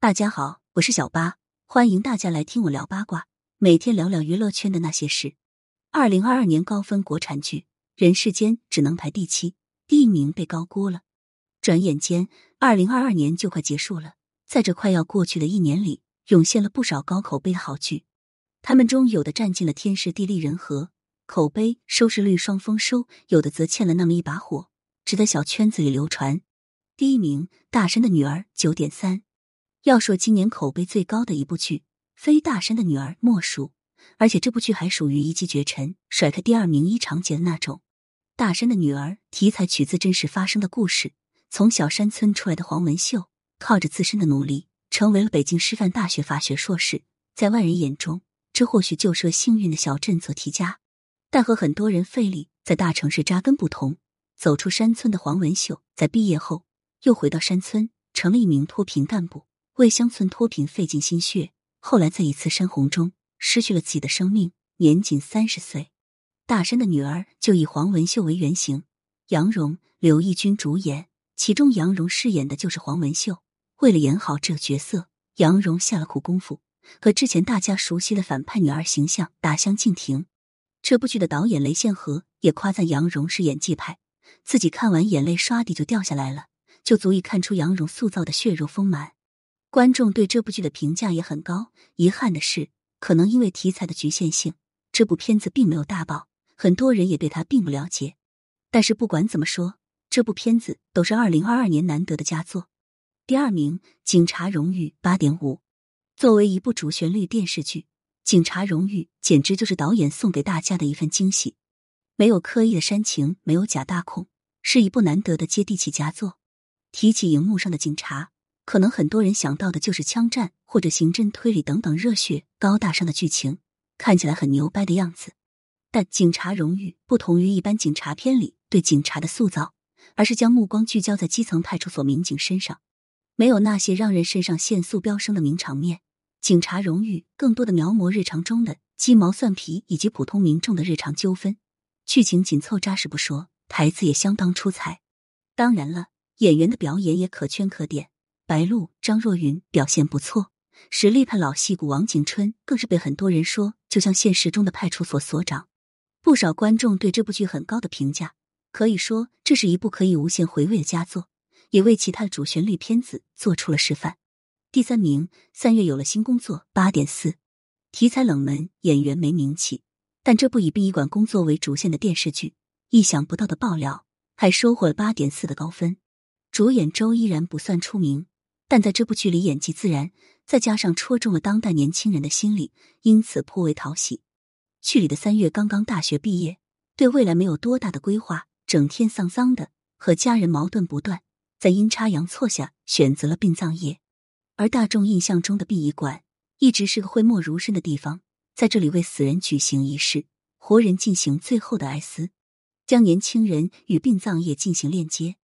大家好，我是小八，欢迎大家来听我聊八卦，每天聊聊娱乐圈的那些事。二零二二年高分国产剧《人世间》只能排第七，第一名被高估了。转眼间，二零二二年就快结束了，在这快要过去的一年里，涌现了不少高口碑的好剧，他们中有的占尽了天时地利人和，口碑收视率双丰收；有的则欠了那么一把火，只在小圈子里流传。第一名，《大山的女儿》九点三。要说今年口碑最高的一部剧，非大山的女儿莫属。而且这部剧还属于一骑绝尘、甩开第二名一长节的那种。大山的女儿题材取自真实发生的故事，从小山村出来的黄文秀，靠着自身的努力，成为了北京师范大学法学硕士。在外人眼中，这或许就是幸运的小镇做题家。但和很多人费力在大城市扎根不同，走出山村的黄文秀，在毕业后又回到山村，成了一名脱贫干部。为乡村脱贫费尽心血，后来在一次山洪中失去了自己的生命，年仅三十岁。大山的女儿就以黄文秀为原型，杨蓉、刘奕君主演，其中杨蓉饰演的就是黄文秀。为了演好这个角色，杨蓉下了苦功夫，和之前大家熟悉的反派女儿形象大相径庭。这部剧的导演雷宪和也夸赞杨蓉是演技派，自己看完眼泪唰地就掉下来了，就足以看出杨蓉塑造的血肉丰满。观众对这部剧的评价也很高。遗憾的是，可能因为题材的局限性，这部片子并没有大爆，很多人也对他并不了解。但是不管怎么说，这部片子都是二零二二年难得的佳作。第二名，《警察荣誉》八点五。作为一部主旋律电视剧，《警察荣誉》简直就是导演送给大家的一份惊喜。没有刻意的煽情，没有假大空，是一部难得的接地气佳作。提起荧幕上的警察。可能很多人想到的就是枪战或者刑侦推理等等热血高大上的剧情，看起来很牛掰的样子。但《警察荣誉》不同于一般警察片里对警察的塑造，而是将目光聚焦在基层派出所民警身上，没有那些让人肾上腺素飙升的名场面。《警察荣誉》更多的描摹日常中的鸡毛蒜皮以及普通民众的日常纠纷，剧情紧凑扎实不说，台词也相当出彩。当然了，演员的表演也可圈可点。白鹿、张若昀表现不错，实力派老戏骨王景春更是被很多人说就像现实中的派出所所长。不少观众对这部剧很高的评价，可以说这是一部可以无限回味的佳作，也为其他的主旋律片子做出了示范。第三名，三月有了新工作，八点四，题材冷门，演员没名气，但这部以殡仪馆工作为主线的电视剧，意想不到的爆料，还收获了八点四的高分。主演周依然不算出名。但在这部剧里演技自然，再加上戳中了当代年轻人的心理，因此颇为讨喜。剧里的三月刚刚大学毕业，对未来没有多大的规划，整天丧丧的，和家人矛盾不断，在阴差阳错下选择了殡葬业。而大众印象中的殡仪馆一直是个讳莫如深的地方，在这里为死人举行仪式，活人进行最后的哀思，将年轻人与殡葬业进行链接，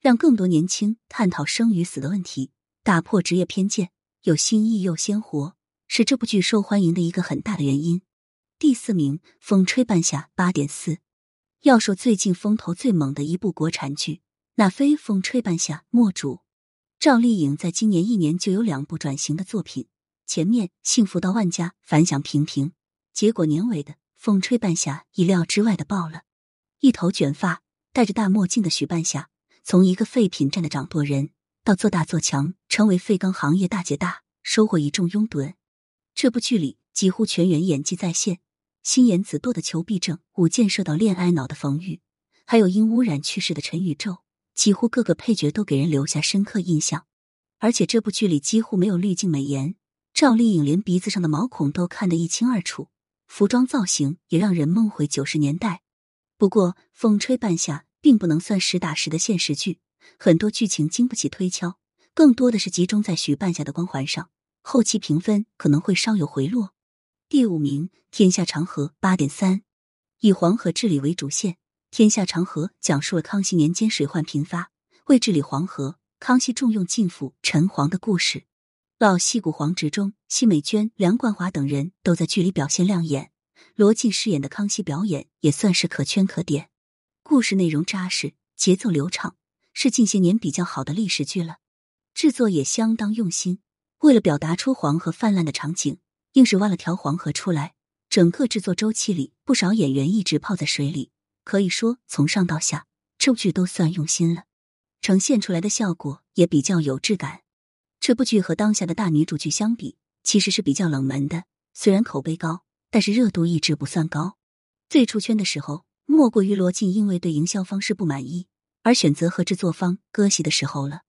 让更多年轻探讨生与死的问题。打破职业偏见，有新意又鲜活，是这部剧受欢迎的一个很大的原因。第四名，《风吹半夏》八点四。要说最近风头最猛的一部国产剧，那非《风吹半夏》莫属。赵丽颖在今年一年就有两部转型的作品，前面《幸福到万家》反响平平，结果年尾的《风吹半夏》意料之外的爆了。一头卷发、戴着大墨镜的许半夏，从一个废品站的掌舵人。到做大做强，成为废钢行业大姐大，收获一众拥趸。这部剧里几乎全员演技在线，心眼子多的裘碧正，舞剑射到恋爱脑的冯玉，还有因污染去世的陈宇宙，几乎各个配角都给人留下深刻印象。而且这部剧里几乎没有滤镜美颜，赵丽颖连鼻子上的毛孔都看得一清二楚，服装造型也让人梦回九十年代。不过《风吹半夏》并不能算实打实的现实剧。很多剧情经不起推敲，更多的是集中在许半夏的光环上，后期评分可能会稍有回落。第五名，《天下长河》八点三，以黄河治理为主线，《天下长河》讲述了康熙年间水患频发，为治理黄河，康熙重用晋父陈黄的故事。老戏骨黄执中、奚美娟、梁冠华等人都在剧里表现亮眼，罗晋饰演的康熙表演也算是可圈可点。故事内容扎实，节奏流畅。是近些年比较好的历史剧了，制作也相当用心，为了表达出黄河泛滥的场景，硬是挖了条黄河出来。整个制作周期里，不少演员一直泡在水里，可以说从上到下，这部剧都算用心了，呈现出来的效果也比较有质感。这部剧和当下的大女主剧相比，其实是比较冷门的。虽然口碑高，但是热度一直不算高。最出圈的时候，莫过于罗晋因为对营销方式不满意而选择和制作方割席的时候了。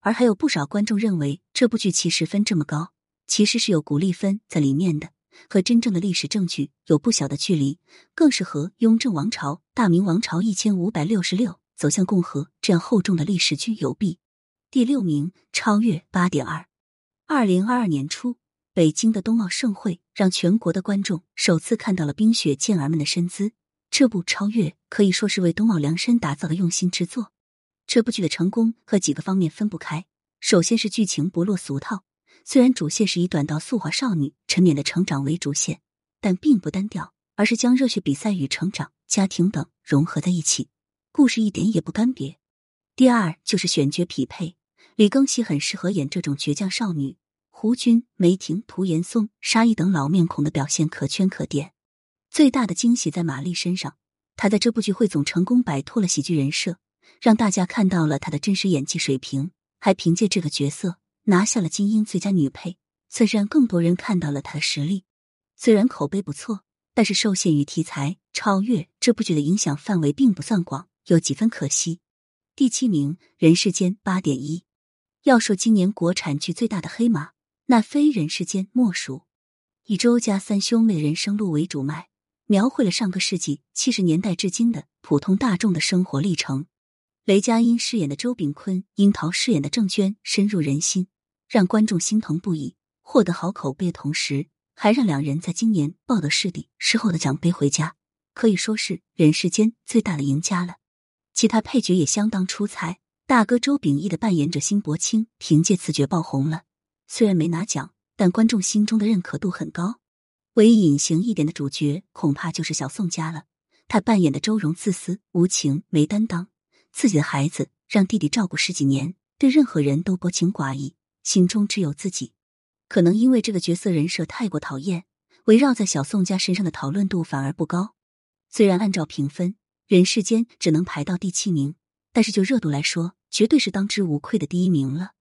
而还有不少观众认为这部剧其实分这么高，其实是有鼓励分在里面的，和真正的历史证据有不小的距离，更是和雍正王朝、大明王朝一千五百六十六走向共和这样厚重的历史剧有弊。第六名，超越八点二。二零二二年初，北京的冬奥盛会让全国的观众首次看到了冰雪健儿们的身姿。这部《超越》可以说是为冬奥量身打造的用心之作。这部剧的成功和几个方面分不开。首先是剧情不落俗套，虽然主线是以短道速滑少女陈冕的成长为主线，但并不单调，而是将热血比赛与成长、家庭等融合在一起，故事一点也不干瘪。第二就是选角匹配。李庚希很适合演这种倔强少女，胡军、梅婷、涂岩松、沙溢等老面孔的表现可圈可点。最大的惊喜在马丽身上，她在这部剧汇总成功摆脱了喜剧人设，让大家看到了她的真实演技水平，还凭借这个角色拿下了金鹰最佳女配，算是让更多人看到了她的实力。虽然口碑不错，但是受限于题材，超越这部剧的影响范围并不算广，有几分可惜。第七名，人世间八点一。要说今年国产剧最大的黑马，那非人世间莫属。以周家三兄妹人生路为主脉，描绘了上个世纪七十年代至今的普通大众的生活历程。雷佳音饰演的周炳坤，樱桃饰演的郑娟，深入人心，让观众心疼不已。获得好口碑同时，还让两人在今年抱得师弟师后的奖杯回家，可以说是人世间最大的赢家了。其他配角也相当出彩。大哥周秉义的扮演者辛柏青凭借此角爆红了，虽然没拿奖，但观众心中的认可度很高。唯一隐形一点的主角恐怕就是小宋家了。他扮演的周蓉自私无情、没担当，自己的孩子让弟弟照顾十几年，对任何人都薄情寡义，心中只有自己。可能因为这个角色人设太过讨厌，围绕在小宋家身上的讨论度反而不高。虽然按照评分，《人世间》只能排到第七名，但是就热度来说，绝对是当之无愧的第一名了。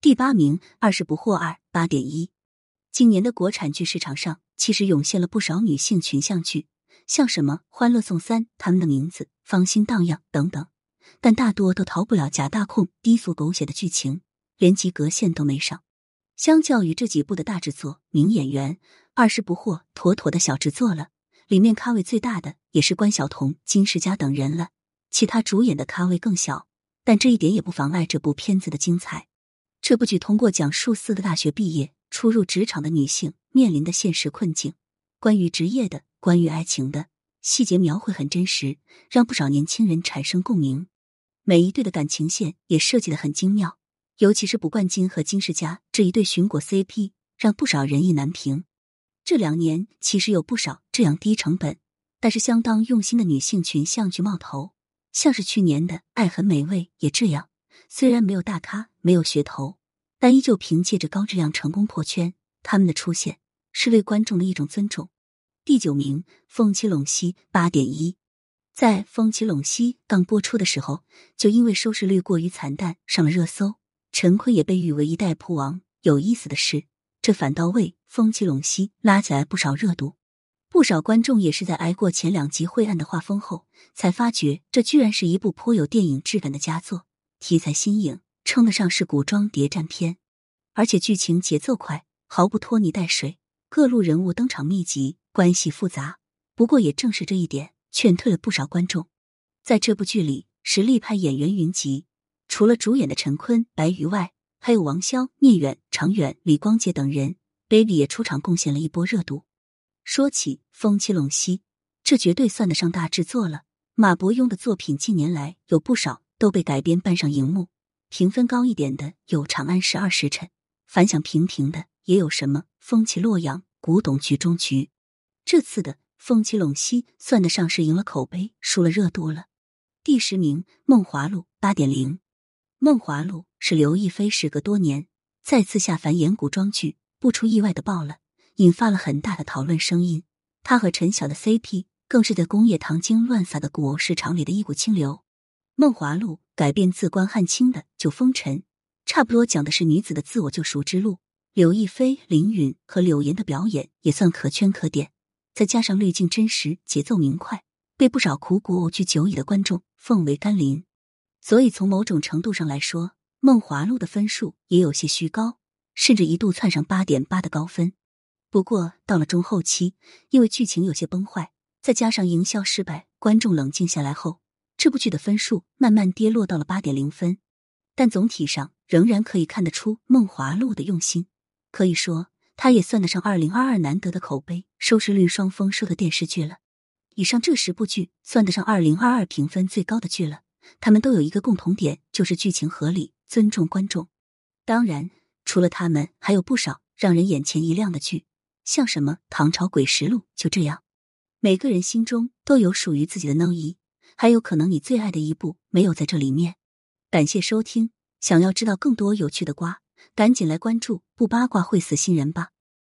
第八名，二十不惑二八点一。今年的国产剧市场上，其实涌现了不少女性群像剧，像什么《欢乐颂三》、他们的名字、芳心荡漾等等，但大多都逃不了假大空、低俗狗血的剧情，连及格线都没上。相较于这几部的大制作、名演员，《二十不惑》妥妥的小制作了。里面咖位最大的也是关晓彤、金世佳等人了，其他主演的咖位更小。但这一点也不妨碍这部片子的精彩。这部剧通过讲述四个大学毕业、初入职场的女性面临的现实困境，关于职业的、关于爱情的细节描绘很真实，让不少年轻人产生共鸣。每一对的感情线也设计的很精妙，尤其是卜冠金和金世佳这一对寻果 CP，让不少人意难平。这两年其实有不少这样低成本，但是相当用心的女性群像剧冒头。像是去年的《爱很美味》也这样，虽然没有大咖，没有噱头，但依旧凭借着高质量成功破圈。他们的出现是对观众的一种尊重。第九名，《风起陇西》八点一，在《风起陇西》刚播出的时候，就因为收视率过于惨淡上了热搜，陈坤也被誉为一代扑王。有意思的是，这反倒为《风起陇西》拉起来不少热度。不少观众也是在挨过前两集晦暗的画风后，才发觉这居然是一部颇有电影质感的佳作，题材新颖，称得上是古装谍战片，而且剧情节奏快，毫不拖泥带水，各路人物登场密集，关系复杂。不过也正是这一点，劝退了不少观众。在这部剧里，实力派演员云集，除了主演的陈坤、白宇外，还有王骁、聂远、常远、李光洁等人，baby 也出场贡献了一波热度。说起《风起陇西》，这绝对算得上大制作了。马伯庸的作品近年来有不少都被改编搬上荧幕，评分高一点的有《长安十二时辰》，反响平平的也有什么《风起洛阳》《古董局中局》。这次的《风起陇西》算得上是赢了口碑，输了热度了。第十名，《梦华录》八点零，《梦华录》是刘亦菲时隔多年再次下凡演古装剧，不出意外的爆了，引发了很大的讨论声音。他和陈晓的 CP 更是在工业糖精乱撒的古偶市场里的一股清流。《梦华录》改编自关汉卿的《九风尘》，差不多讲的是女子的自我救赎之路。柳亦菲、林允和柳岩的表演也算可圈可点，再加上滤镜真实、节奏明快，被不少苦古偶剧久矣的观众奉为甘霖。所以从某种程度上来说，《梦华录》的分数也有些虚高，甚至一度窜上八点八的高分。不过到了中后期，因为剧情有些崩坏，再加上营销失败，观众冷静下来后，这部剧的分数慢慢跌落到了八点零分。但总体上仍然可以看得出《梦华录》的用心。可以说，它也算得上二零二二难得的口碑、收视率双丰收的电视剧了。以上这十部剧算得上二零二二评分最高的剧了。他们都有一个共同点，就是剧情合理、尊重观众。当然，除了他们，还有不少让人眼前一亮的剧，像什么《唐朝诡实录》就这样。每个人心中都有属于自己的 No 一，还有可能你最爱的一部没有在这里面。感谢收听，想要知道更多有趣的瓜。赶紧来关注，不八卦会死新人吧。